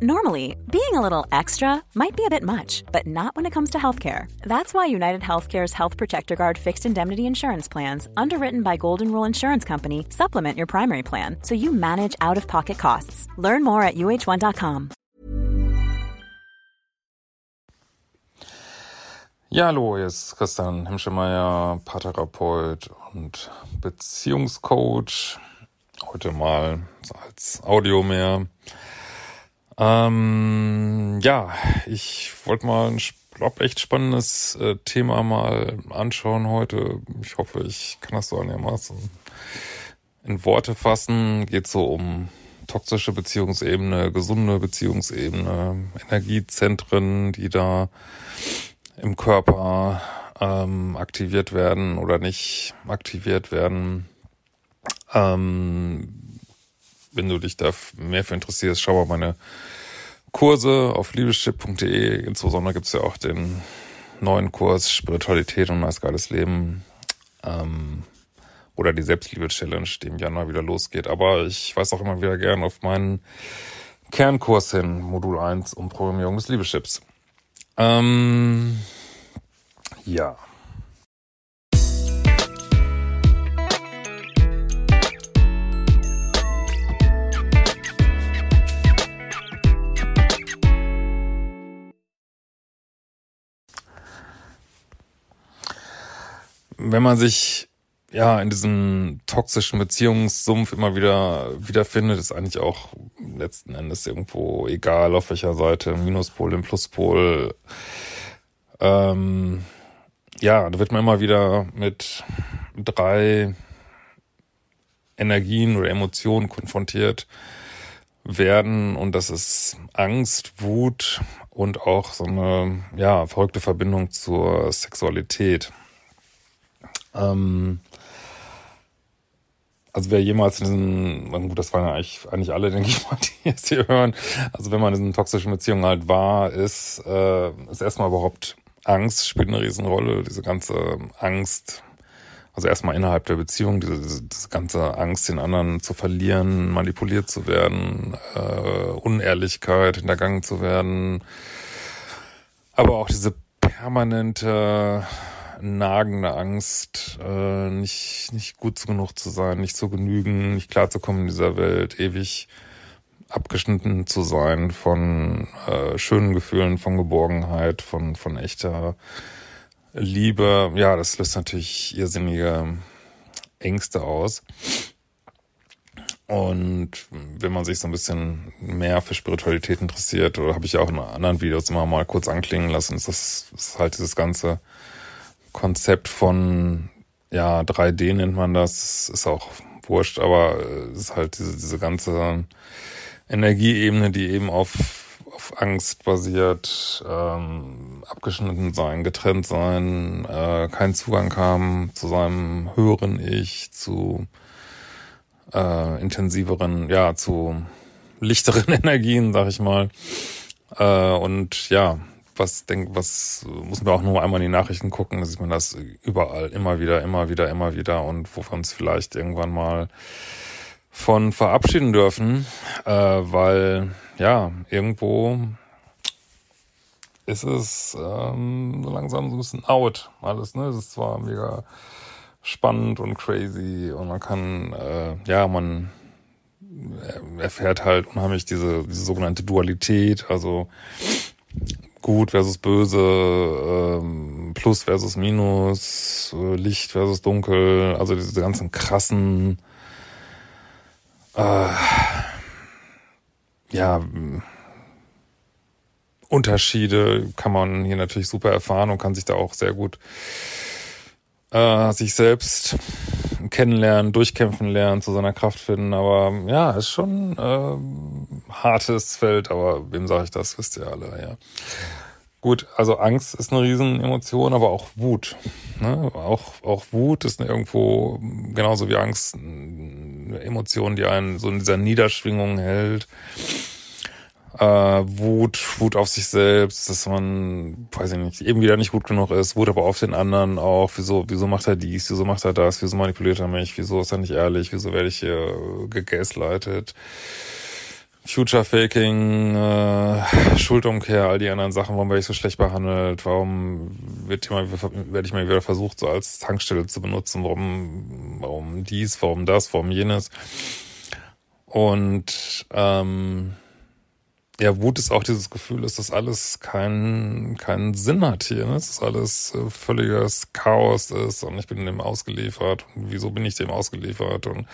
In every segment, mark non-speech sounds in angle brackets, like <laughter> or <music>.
Normally, being a little extra might be a bit much, but not when it comes to healthcare. That's why United Healthcare's Health Protector Guard fixed indemnity insurance plans, underwritten by Golden Rule Insurance Company, supplement your primary plan so you manage out of pocket costs. Learn more at uh1.com. Ja, hallo, hier ist Christian Hemschemeyer, Paartherapeut und Beziehungscoach. Heute mal als Audio mehr. Ähm, ja, ich wollte mal ein glaub, echt spannendes äh, Thema mal anschauen heute. Ich hoffe, ich kann das so einigermaßen in Worte fassen. Geht so um toxische Beziehungsebene, gesunde Beziehungsebene, Energiezentren, die da im Körper ähm, aktiviert werden oder nicht aktiviert werden. Ähm, wenn du dich da mehr für interessierst, schau mal meine Kurse auf liebeschip.de. Insbesondere gibt's ja auch den neuen Kurs Spiritualität und ein geiles Leben. Ähm, oder die Selbstliebe-Challenge, die im Januar wieder losgeht. Aber ich weise auch immer wieder gern auf meinen Kernkurs hin, Modul 1 um Programmierung des Liebeschips. Ähm, ja. Wenn man sich ja in diesem toxischen Beziehungssumpf immer wieder wiederfindet, ist eigentlich auch letzten Endes irgendwo egal, auf welcher Seite, Minuspol, im Pluspol. Ähm, ja, da wird man immer wieder mit drei Energien oder Emotionen konfrontiert werden und das ist Angst, Wut und auch so eine ja verrückte Verbindung zur Sexualität. Ähm, also wer jemals in diesen, gut, das waren ja eigentlich, eigentlich alle, denke ich mal, <laughs> die jetzt hier hören. Also wenn man in diesen toxischen Beziehungen halt war, ist, äh, ist erstmal überhaupt Angst, spielt eine Riesenrolle. Diese ganze Angst, also erstmal innerhalb der Beziehung, diese, diese, diese ganze Angst, den anderen zu verlieren, manipuliert zu werden, äh, Unehrlichkeit, hintergangen zu werden. Aber auch diese permanente nagende Angst, äh, nicht, nicht gut genug zu sein, nicht zu genügen, nicht klarzukommen in dieser Welt, ewig abgeschnitten zu sein von äh, schönen Gefühlen, von Geborgenheit, von, von echter Liebe. Ja, das löst natürlich irrsinnige Ängste aus. Und wenn man sich so ein bisschen mehr für Spiritualität interessiert, oder habe ich auch in anderen Videos immer mal kurz anklingen lassen, ist das ist halt dieses ganze Konzept von, ja, 3D nennt man das, ist auch wurscht, aber es ist halt diese, diese ganze Energieebene, die eben auf, auf Angst basiert, ähm, abgeschnitten sein, getrennt sein, äh, keinen Zugang haben zu seinem höheren Ich, zu äh, intensiveren, ja, zu lichteren <laughs> Energien, sag ich mal. Äh, und ja, was denk, was muss man auch nur einmal in die Nachrichten gucken, da sieht man das überall, immer wieder, immer wieder, immer wieder und wo wir uns vielleicht irgendwann mal von verabschieden dürfen, äh, weil ja, irgendwo ist es ähm, so langsam so ein bisschen out alles, ne? Es ist zwar mega spannend und crazy und man kann, äh, ja, man erfährt halt unheimlich diese, diese sogenannte Dualität, also Gut versus Böse, ähm, Plus versus Minus, äh, Licht versus Dunkel, also diese ganzen krassen, äh, ja, Unterschiede kann man hier natürlich super erfahren und kann sich da auch sehr gut äh, sich selbst kennenlernen, durchkämpfen lernen, zu seiner Kraft finden. Aber ja, ist schon äh, hartes Feld, aber wem sage ich das, wisst ihr alle, ja. Gut, also Angst ist eine Riesenemotion, aber auch Wut. Ne? Auch, auch Wut ist irgendwo genauso wie Angst eine Emotion, die einen so in dieser Niederschwingung hält äh, Wut, Wut auf sich selbst, dass man, weiß ich nicht, eben wieder nicht gut genug ist, Wut aber auf den anderen auch, wieso, wieso macht er dies, wieso macht er das, wieso manipuliert er mich, wieso ist er nicht ehrlich, wieso werde ich hier gegaslightet, Future Faking, äh, Schuldumkehr, all die anderen Sachen, warum werde ich so schlecht behandelt, warum wird immer, werde ich mal wieder versucht, so als Tankstelle zu benutzen, warum, warum dies, warum das, warum jenes. Und ähm, ja, Wut ist auch dieses Gefühl, dass das alles keinen keinen Sinn hat hier. Ne? Dass das alles äh, völliges Chaos ist und ich bin dem ausgeliefert. Und wieso bin ich dem ausgeliefert? Und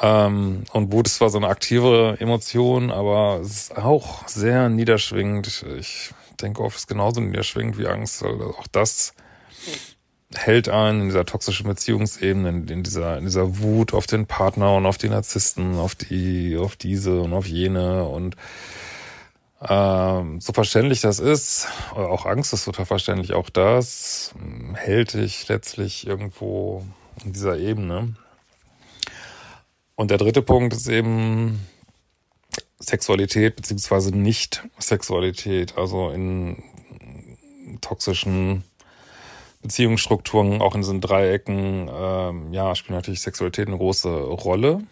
ähm, und Wut ist zwar so eine aktive Emotion, aber es ist auch sehr niederschwingend. Ich denke oft, es ist genauso niederschwingend wie Angst. Also auch das hält einen in dieser toxischen Beziehungsebene, in dieser, in dieser Wut auf den Partner und auf die Narzissten, auf die, auf diese und auf jene und ähm, so verständlich das ist, auch Angst ist total verständlich, auch das hält dich letztlich irgendwo in dieser Ebene. Und der dritte Punkt ist eben Sexualität beziehungsweise Nicht-Sexualität, also in toxischen Beziehungsstrukturen, auch in diesen Dreiecken, ähm, ja, spielt natürlich Sexualität eine große Rolle.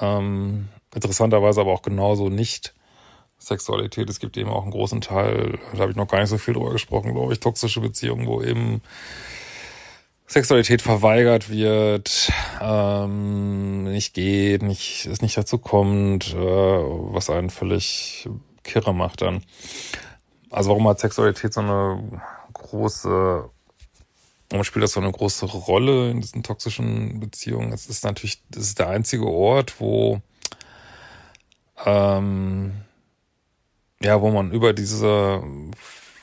Ähm, interessanterweise aber auch genauso nicht Sexualität. Es gibt eben auch einen großen Teil, da habe ich noch gar nicht so viel drüber gesprochen, glaube ich, toxische Beziehungen, wo eben Sexualität verweigert wird, ähm, nicht geht, nicht, es nicht dazu kommt, äh, was einen völlig kirre macht dann. Also warum hat Sexualität so eine große, warum spielt das so eine große Rolle in diesen toxischen Beziehungen? Es ist natürlich, das ist der einzige Ort, wo ähm, ja, wo man über diese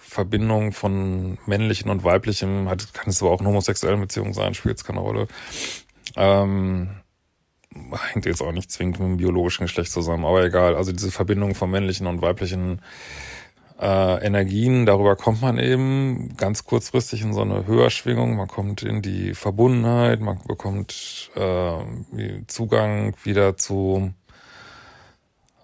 Verbindung von männlichen und weiblichem, hat, kann es aber auch in homosexuellen Beziehungen sein, spielt es keine Rolle. Ähm, hängt jetzt auch nicht zwingend mit dem biologischen Geschlecht zusammen, aber egal. Also diese Verbindung von männlichen und weiblichen äh, Energien, darüber kommt man eben ganz kurzfristig in so eine Höherschwingung. Man kommt in die Verbundenheit, man bekommt äh, Zugang wieder zu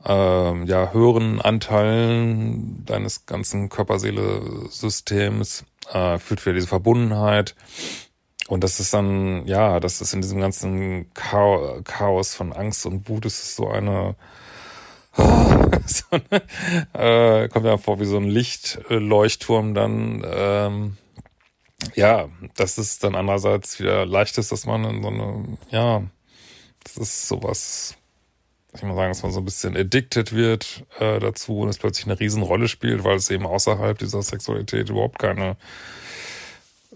ähm, ja, höheren Anteilen deines ganzen Körperseele-Systems, äh, führt wieder diese Verbundenheit. Und das ist dann, ja, das ist in diesem ganzen Chaos von Angst und Wut, ist es so eine, <laughs> so eine äh, kommt ja vor wie so ein Lichtleuchtturm dann, ähm, ja, das ist dann andererseits wieder leicht ist, dass man in so eine, ja, das ist sowas ich mal sagen, dass man so ein bisschen addicted wird äh, dazu und es plötzlich eine Riesenrolle spielt, weil es eben außerhalb dieser Sexualität überhaupt keine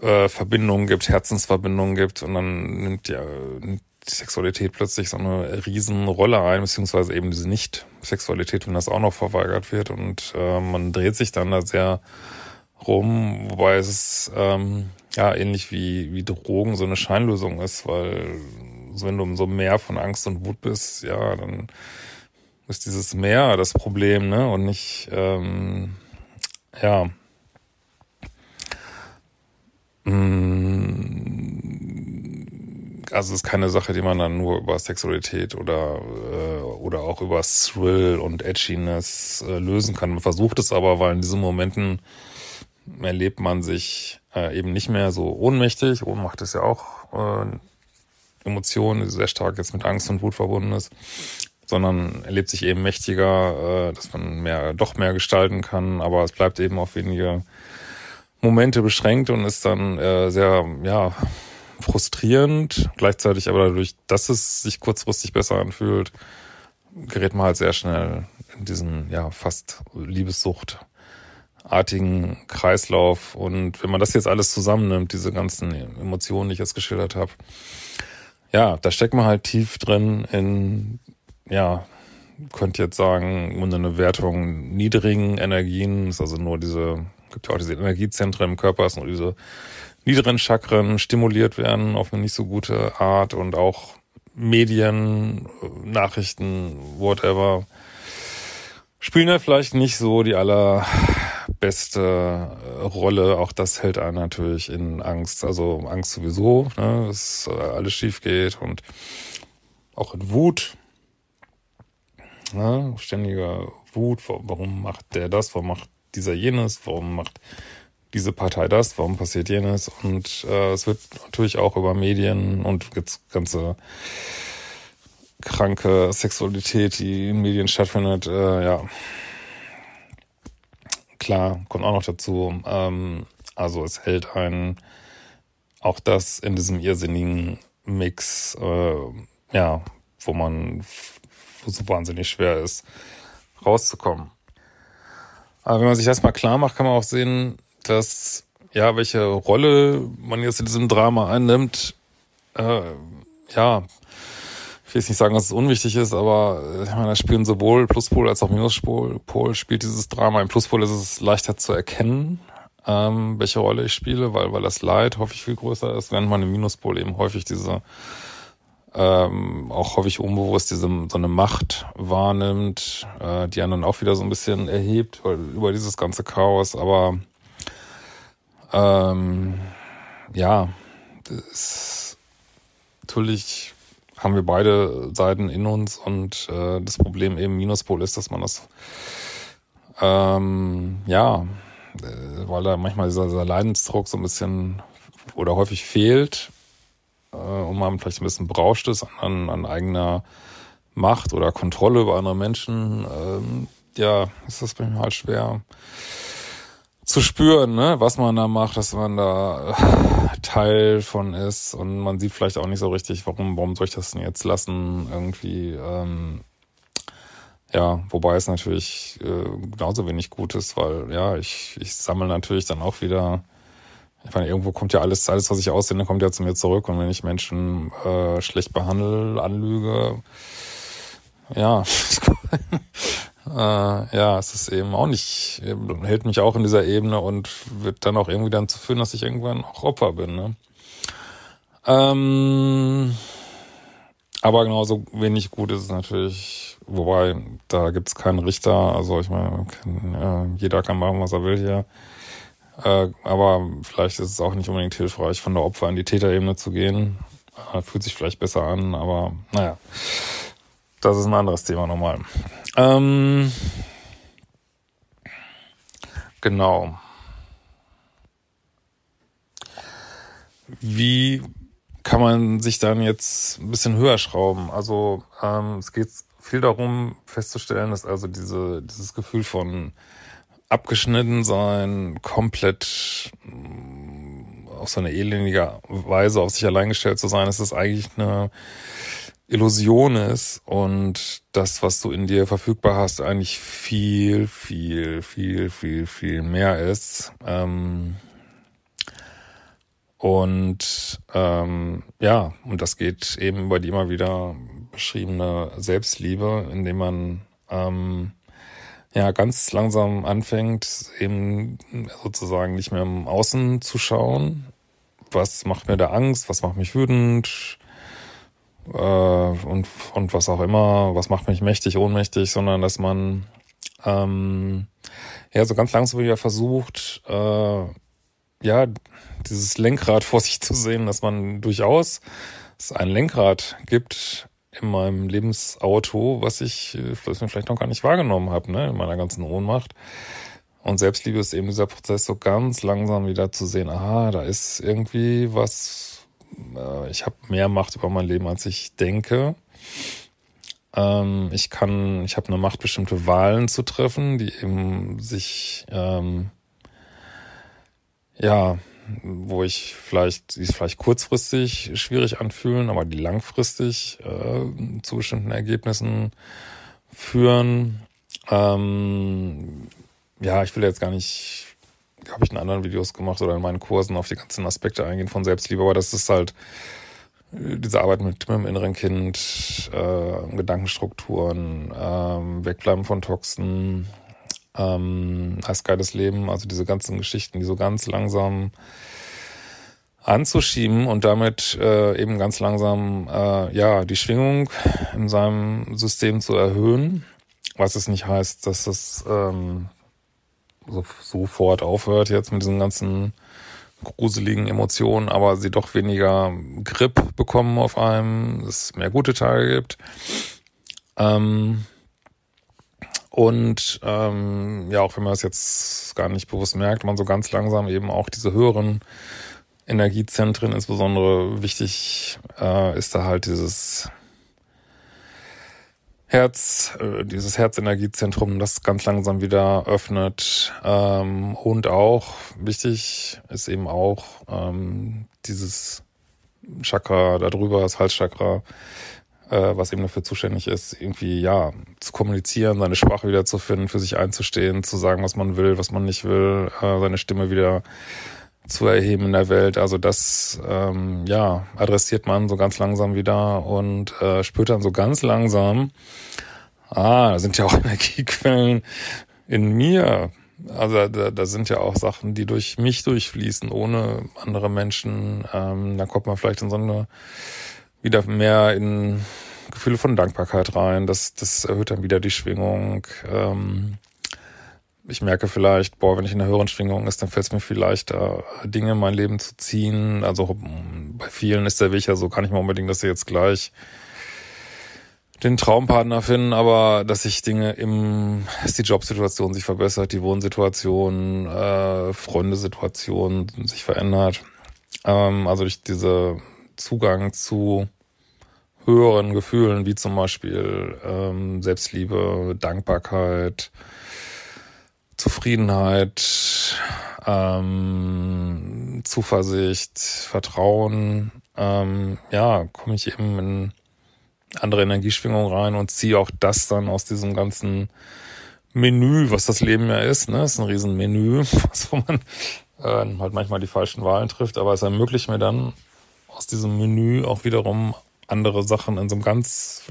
äh, Verbindungen gibt, Herzensverbindungen gibt und dann nimmt ja nimmt die Sexualität plötzlich so eine Riesenrolle ein, beziehungsweise eben diese Nicht-Sexualität, wenn das auch noch verweigert wird und äh, man dreht sich dann da sehr rum, wobei es ähm, ja ähnlich wie, wie Drogen so eine Scheinlösung ist, weil wenn du um so mehr von Angst und Wut bist, ja, dann ist dieses Mehr das Problem, ne? Und nicht, ähm, ja. Mm, also es ist keine Sache, die man dann nur über Sexualität oder äh, oder auch über Thrill und Edginess äh, lösen kann. Man versucht es aber, weil in diesen Momenten erlebt man sich äh, eben nicht mehr so ohnmächtig. Ohnmacht ist ja auch äh, Emotion, die sehr stark jetzt mit Angst und Wut verbunden ist, sondern erlebt sich eben mächtiger, äh, dass man mehr, doch mehr gestalten kann, aber es bleibt eben auf wenige Momente beschränkt und ist dann äh, sehr, ja, frustrierend, gleichzeitig aber dadurch, dass es sich kurzfristig besser anfühlt, gerät man halt sehr schnell in diesen, ja, fast Liebessuchtartigen Kreislauf. Und wenn man das jetzt alles zusammennimmt, diese ganzen Emotionen, die ich jetzt geschildert habe, ja, da steckt man halt tief drin in, ja, könnte jetzt sagen, unter eine Wertung niedrigen Energien, ist also nur diese, gibt ja auch diese Energiezentren im Körper, ist nur diese niederen Chakren stimuliert werden auf eine nicht so gute Art und auch Medien, Nachrichten, whatever, spielen ja vielleicht nicht so die aller beste äh, Rolle. Auch das hält einen natürlich in Angst. Also Angst sowieso, ne, dass äh, alles schief geht und auch in Wut. Ne, ständige Wut. Warum macht der das? Warum macht dieser jenes? Warum macht diese Partei das? Warum passiert jenes? Und äh, es wird natürlich auch über Medien und ganze kranke Sexualität, die in Medien stattfindet, äh, ja. Klar, kommt auch noch dazu. Ähm, also es hält einen auch das in diesem irrsinnigen Mix, äh, ja, wo man wo so wahnsinnig schwer ist, rauszukommen. Aber wenn man sich das mal klar macht, kann man auch sehen, dass ja, welche Rolle man jetzt in diesem Drama einnimmt, äh, ja, ich will jetzt nicht sagen, dass es unwichtig ist, aber äh, ich meine, da spielen sowohl Pluspol als auch Minuspol Pol spielt dieses Drama. Im Pluspol ist es leichter zu erkennen, ähm, welche Rolle ich spiele, weil, weil das Leid häufig viel größer ist, während man im Minuspol eben häufig diese ähm, auch häufig unbewusst diese so eine Macht wahrnimmt, äh, die einen dann auch wieder so ein bisschen erhebt über dieses ganze Chaos. Aber ähm, ja, das natürlich haben wir beide Seiten in uns und äh, das Problem eben Minuspol ist, dass man das ähm, ja, äh, weil da manchmal dieser, dieser Leidensdruck so ein bisschen oder häufig fehlt äh, und man vielleicht ein bisschen berauscht ist an, an eigener Macht oder Kontrolle über andere Menschen, ähm, ja, ist das mir halt schwer zu spüren, ne, was man da macht, dass man da äh, Teil von ist. Und man sieht vielleicht auch nicht so richtig, warum, warum soll ich das denn jetzt lassen, irgendwie, ähm, ja, wobei es natürlich äh, genauso wenig gut ist, weil ja, ich, ich sammle natürlich dann auch wieder. Ich meine, irgendwo kommt ja alles, alles, was ich aussende, kommt ja zu mir zurück. Und wenn ich Menschen äh, schlecht behandle, anlüge, ja, <laughs> äh, ja, es ist eben auch nicht, hält mich auch in dieser Ebene und wird dann auch irgendwie dann zu führen, dass ich irgendwann auch Opfer bin. Ne? Ähm, aber genauso wenig gut ist es natürlich, wobei da gibt es keinen Richter. Also ich meine, kann, äh, jeder kann machen, was er will hier. Äh, aber vielleicht ist es auch nicht unbedingt hilfreich, von der Opfer in die Täterebene zu gehen. Äh, fühlt sich vielleicht besser an, aber naja, das ist ein anderes Thema nochmal. Ähm, genau. Wie kann man sich dann jetzt ein bisschen höher schrauben? Also ähm, es geht viel darum festzustellen, dass also diese, dieses Gefühl von abgeschnitten sein, komplett mm, auf so eine elendige Weise auf sich allein gestellt zu sein, dass es eigentlich eine Illusion ist und das, was du in dir verfügbar hast, eigentlich viel, viel, viel, viel, viel mehr ist. Ähm und ähm, ja, und das geht eben über die immer wieder beschriebene Selbstliebe, indem man ähm, ja ganz langsam anfängt, eben sozusagen nicht mehr im Außen zu schauen. Was macht mir da Angst? Was macht mich wütend? Äh, und, und was auch immer, was macht mich mächtig, ohnmächtig, sondern dass man ähm, ja so ganz langsam wieder versucht, äh, ja, dieses Lenkrad <laughs> vor sich zu sehen, dass man durchaus es ein Lenkrad gibt, in meinem Lebensauto, was ich, was ich vielleicht noch gar nicht wahrgenommen habe, ne, in meiner ganzen Ohnmacht. Und Selbstliebe ist eben dieser Prozess, so ganz langsam wieder zu sehen, aha, da ist irgendwie was, äh, ich habe mehr Macht über mein Leben, als ich denke. Ähm, ich kann, ich habe eine Macht, bestimmte Wahlen zu treffen, die eben sich, ähm, ja, wo ich vielleicht, die es vielleicht kurzfristig schwierig anfühlen, aber die langfristig äh, zu bestimmten Ergebnissen führen. Ähm, ja, ich will jetzt gar nicht, habe ich in anderen Videos gemacht oder in meinen Kursen auf die ganzen Aspekte eingehen von Selbstliebe, aber das ist halt äh, diese Arbeit mit, mit dem inneren Kind, äh, Gedankenstrukturen, äh, Wegbleiben von Toxen, ähm, als geiles Leben, also diese ganzen Geschichten, die so ganz langsam anzuschieben und damit äh, eben ganz langsam äh, ja die Schwingung in seinem System zu erhöhen, was es nicht heißt, dass es ähm, so, sofort aufhört jetzt mit diesen ganzen gruseligen Emotionen, aber sie doch weniger Grip bekommen auf einem, es mehr gute Tage gibt. Ähm, und ähm, ja, auch wenn man es jetzt gar nicht bewusst merkt, man so ganz langsam eben auch diese höheren Energiezentren, insbesondere wichtig äh, ist da halt dieses Herz, äh, dieses Herzenergiezentrum, das ganz langsam wieder öffnet. Ähm, und auch wichtig ist eben auch ähm, dieses Chakra darüber, das Halschakra, äh, was eben dafür zuständig ist, irgendwie ja zu kommunizieren, seine Sprache wieder zu finden, für sich einzustehen, zu sagen, was man will, was man nicht will, äh, seine Stimme wieder zu erheben in der Welt. Also das ähm, ja adressiert man so ganz langsam wieder und äh, spürt dann so ganz langsam, ah, da sind ja auch <laughs> Energiequellen in mir. Also da, da sind ja auch Sachen, die durch mich durchfließen, ohne andere Menschen. Ähm, da kommt man vielleicht in so eine wieder mehr in Gefühle von Dankbarkeit rein. Das, das erhöht dann wieder die Schwingung. Ähm, ich merke vielleicht, boah, wenn ich in einer höheren Schwingung ist, dann fällt es mir viel leichter, Dinge in mein Leben zu ziehen. Also bei vielen ist der Weg ja so, kann ich mal unbedingt, dass sie jetzt gleich den Traumpartner finden, aber dass sich Dinge im, dass die Jobsituation sich verbessert, die Wohnsituation, äh, Freundesituation sich verändert. Ähm, also durch diese Zugang zu höheren Gefühlen, wie zum Beispiel ähm, Selbstliebe, Dankbarkeit, Zufriedenheit, ähm, Zuversicht, Vertrauen, ähm, ja, komme ich eben in andere Energieschwingungen rein und ziehe auch das dann aus diesem ganzen Menü, was das Leben ja ist. Ne? Ist ein riesen Menü, <laughs> wo man äh, halt manchmal die falschen Wahlen trifft, aber es ermöglicht mir dann aus diesem Menü auch wiederum andere Sachen in so einem ganz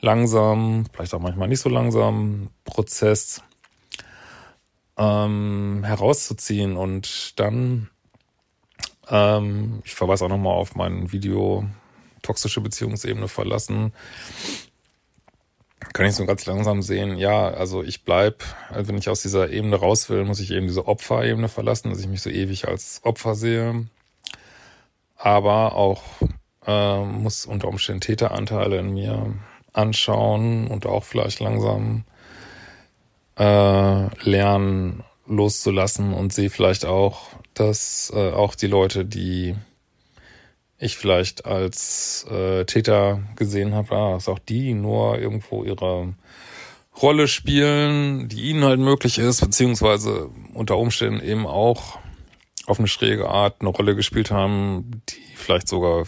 langsam, vielleicht auch manchmal nicht so langsam Prozess ähm, herauszuziehen. Und dann, ähm, ich verweise auch nochmal auf mein Video toxische Beziehungsebene verlassen, kann ich so ganz langsam sehen, ja, also ich bleib, also wenn ich aus dieser Ebene raus will, muss ich eben diese Opferebene verlassen, dass ich mich so ewig als Opfer sehe. Aber auch äh, muss unter Umständen Täteranteile in mir anschauen und auch vielleicht langsam äh, lernen loszulassen und sehe vielleicht auch, dass äh, auch die Leute, die ich vielleicht als äh, Täter gesehen habe, ah, dass auch die nur irgendwo ihre Rolle spielen, die ihnen halt möglich ist, beziehungsweise unter Umständen eben auch auf eine schräge Art eine Rolle gespielt haben, die vielleicht sogar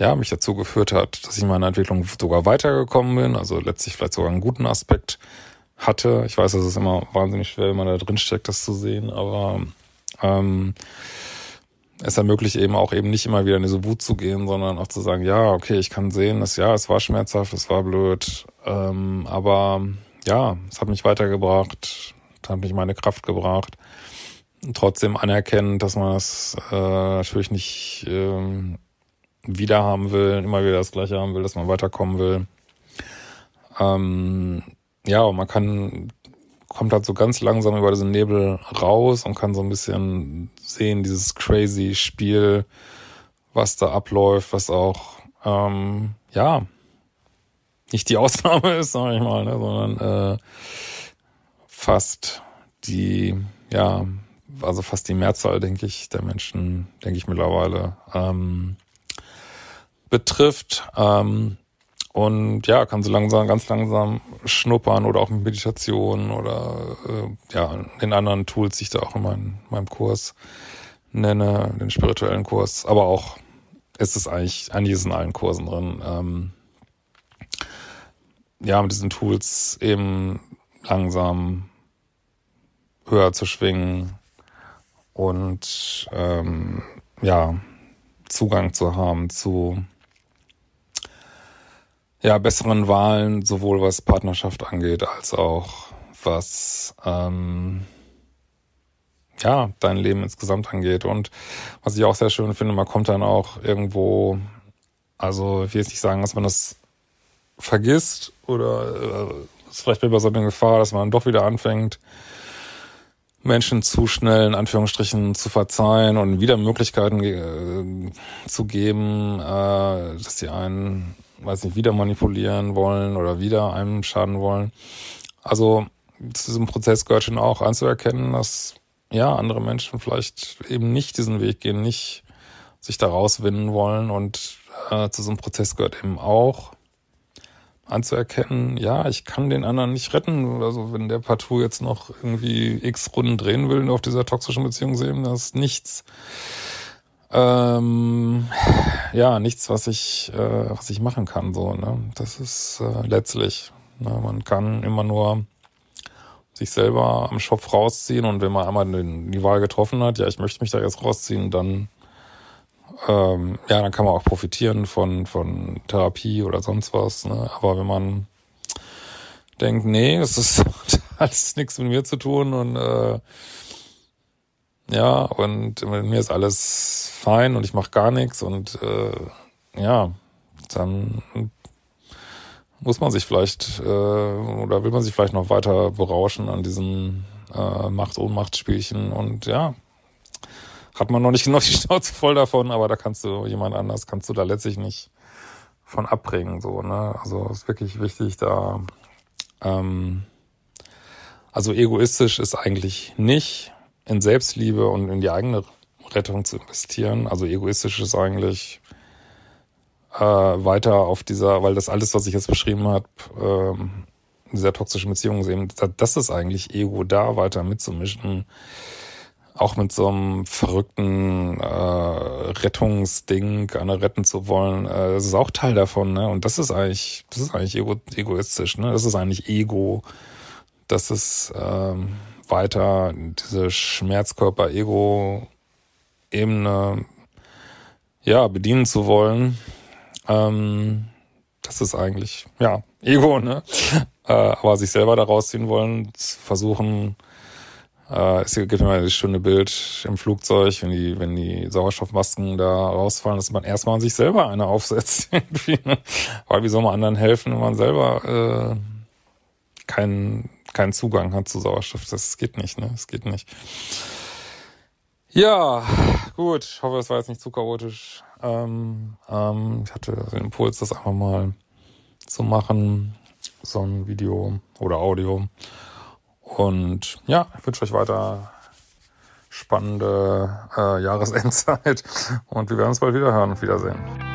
ja, mich dazu geführt hat, dass ich in meiner Entwicklung sogar weitergekommen bin, also letztlich vielleicht sogar einen guten Aspekt hatte. Ich weiß, es ist immer wahnsinnig schwer, wenn man da drin steckt, das zu sehen, aber ähm, es ermöglicht eben auch eben nicht immer wieder in diese Wut zu gehen, sondern auch zu sagen, ja, okay, ich kann sehen, dass ja, es war schmerzhaft, es war blöd, ähm, aber ja, es hat mich weitergebracht, hat mich meine Kraft gebracht. Trotzdem anerkennen, dass man es äh, natürlich nicht ähm, wieder haben will, immer wieder das Gleiche haben will, dass man weiterkommen will. Ähm, ja, und man kann, kommt halt so ganz langsam über diesen Nebel raus und kann so ein bisschen sehen, dieses crazy Spiel, was da abläuft, was auch, ähm, ja, nicht die <laughs> Ausnahme ist, sag ich mal, ne, sondern äh, fast die, ja, also fast die Mehrzahl, denke ich, der Menschen, denke ich mittlerweile, ähm, betrifft. Ähm, und ja, kann so langsam, ganz langsam schnuppern oder auch mit Meditation oder äh, ja, den anderen Tools, die ich da auch in meinem, meinem Kurs nenne, den spirituellen Kurs. Aber auch ist es eigentlich, eigentlich ist in allen Kursen drin. Ähm, ja, mit diesen Tools eben langsam höher zu schwingen und ähm, ja, Zugang zu haben zu ja, besseren Wahlen, sowohl was Partnerschaft angeht, als auch was ähm, ja, dein Leben insgesamt angeht. Und was ich auch sehr schön finde, man kommt dann auch irgendwo, also ich will jetzt nicht sagen, dass man das vergisst oder äh, ist vielleicht bei so eine Gefahr, dass man doch wieder anfängt, Menschen zu schnell in Anführungsstrichen zu verzeihen und wieder Möglichkeiten äh, zu geben, äh, dass sie einen weiß nicht, wieder manipulieren wollen oder wieder einem schaden wollen. Also zu diesem Prozess gehört schon auch anzuerkennen, dass ja andere Menschen vielleicht eben nicht diesen Weg gehen, nicht sich da rauswinden wollen und äh, zu einem Prozess gehört eben auch anzuerkennen, ja, ich kann den anderen nicht retten. Also wenn der partout jetzt noch irgendwie x Runden drehen will auf dieser toxischen Beziehungsebene, das ist nichts, ähm, ja, nichts, was ich, äh, was ich machen kann. So, ne? Das ist äh, letztlich. Ne? Man kann immer nur sich selber am Schopf rausziehen und wenn man einmal die Wahl getroffen hat, ja, ich möchte mich da jetzt rausziehen, dann ähm, ja, dann kann man auch profitieren von, von Therapie oder sonst was. Ne? Aber wenn man denkt, nee, es ist <laughs> alles nichts mit mir zu tun und äh, ja, und mit mir ist alles fein und ich mache gar nichts und äh, ja, dann muss man sich vielleicht äh, oder will man sich vielleicht noch weiter berauschen an diesen äh, Macht-Ohnmacht-Spielchen und ja, hat man noch nicht <laughs> noch die Schnauze voll davon, aber da kannst du jemand anders, kannst du da letztlich nicht von abbringen, so, ne? Also ist wirklich wichtig, da, ähm, also egoistisch ist eigentlich nicht in Selbstliebe und in die eigene Rettung zu investieren. Also egoistisch ist eigentlich äh, weiter auf dieser, weil das alles, was ich jetzt beschrieben habe, ähm, dieser toxischen Beziehung eben, das ist eigentlich Ego, da weiter mitzumischen auch mit so einem verrückten äh, Rettungsding, einer retten zu wollen, äh, das ist auch Teil davon, ne? Und das ist eigentlich, das ist eigentlich ego, egoistisch, ne? Das ist eigentlich Ego. Das ist ähm, weiter diese Schmerzkörper-Ego-Ebene ja bedienen zu wollen. Ähm, das ist eigentlich ja Ego, ne? <laughs> Äh, aber sich selber da rausziehen wollen, versuchen äh, es gibt immer das schöne Bild im Flugzeug, wenn die, wenn die Sauerstoffmasken da rausfallen, dass man erstmal an sich selber eine aufsetzt. <laughs> Irgendwie, ne? Weil wie soll man anderen helfen, wenn man selber äh, keinen keinen Zugang hat zu Sauerstoff? Das geht nicht, ne? Das geht nicht. Ja, gut. Ich hoffe, es war jetzt nicht zu chaotisch. Ähm, ähm, ich hatte den Impuls, das einfach mal zu machen. So ein Video oder Audio. Und ja, ich wünsche euch weiter spannende äh, Jahresendzeit und wir werden uns bald wieder hören und wiedersehen.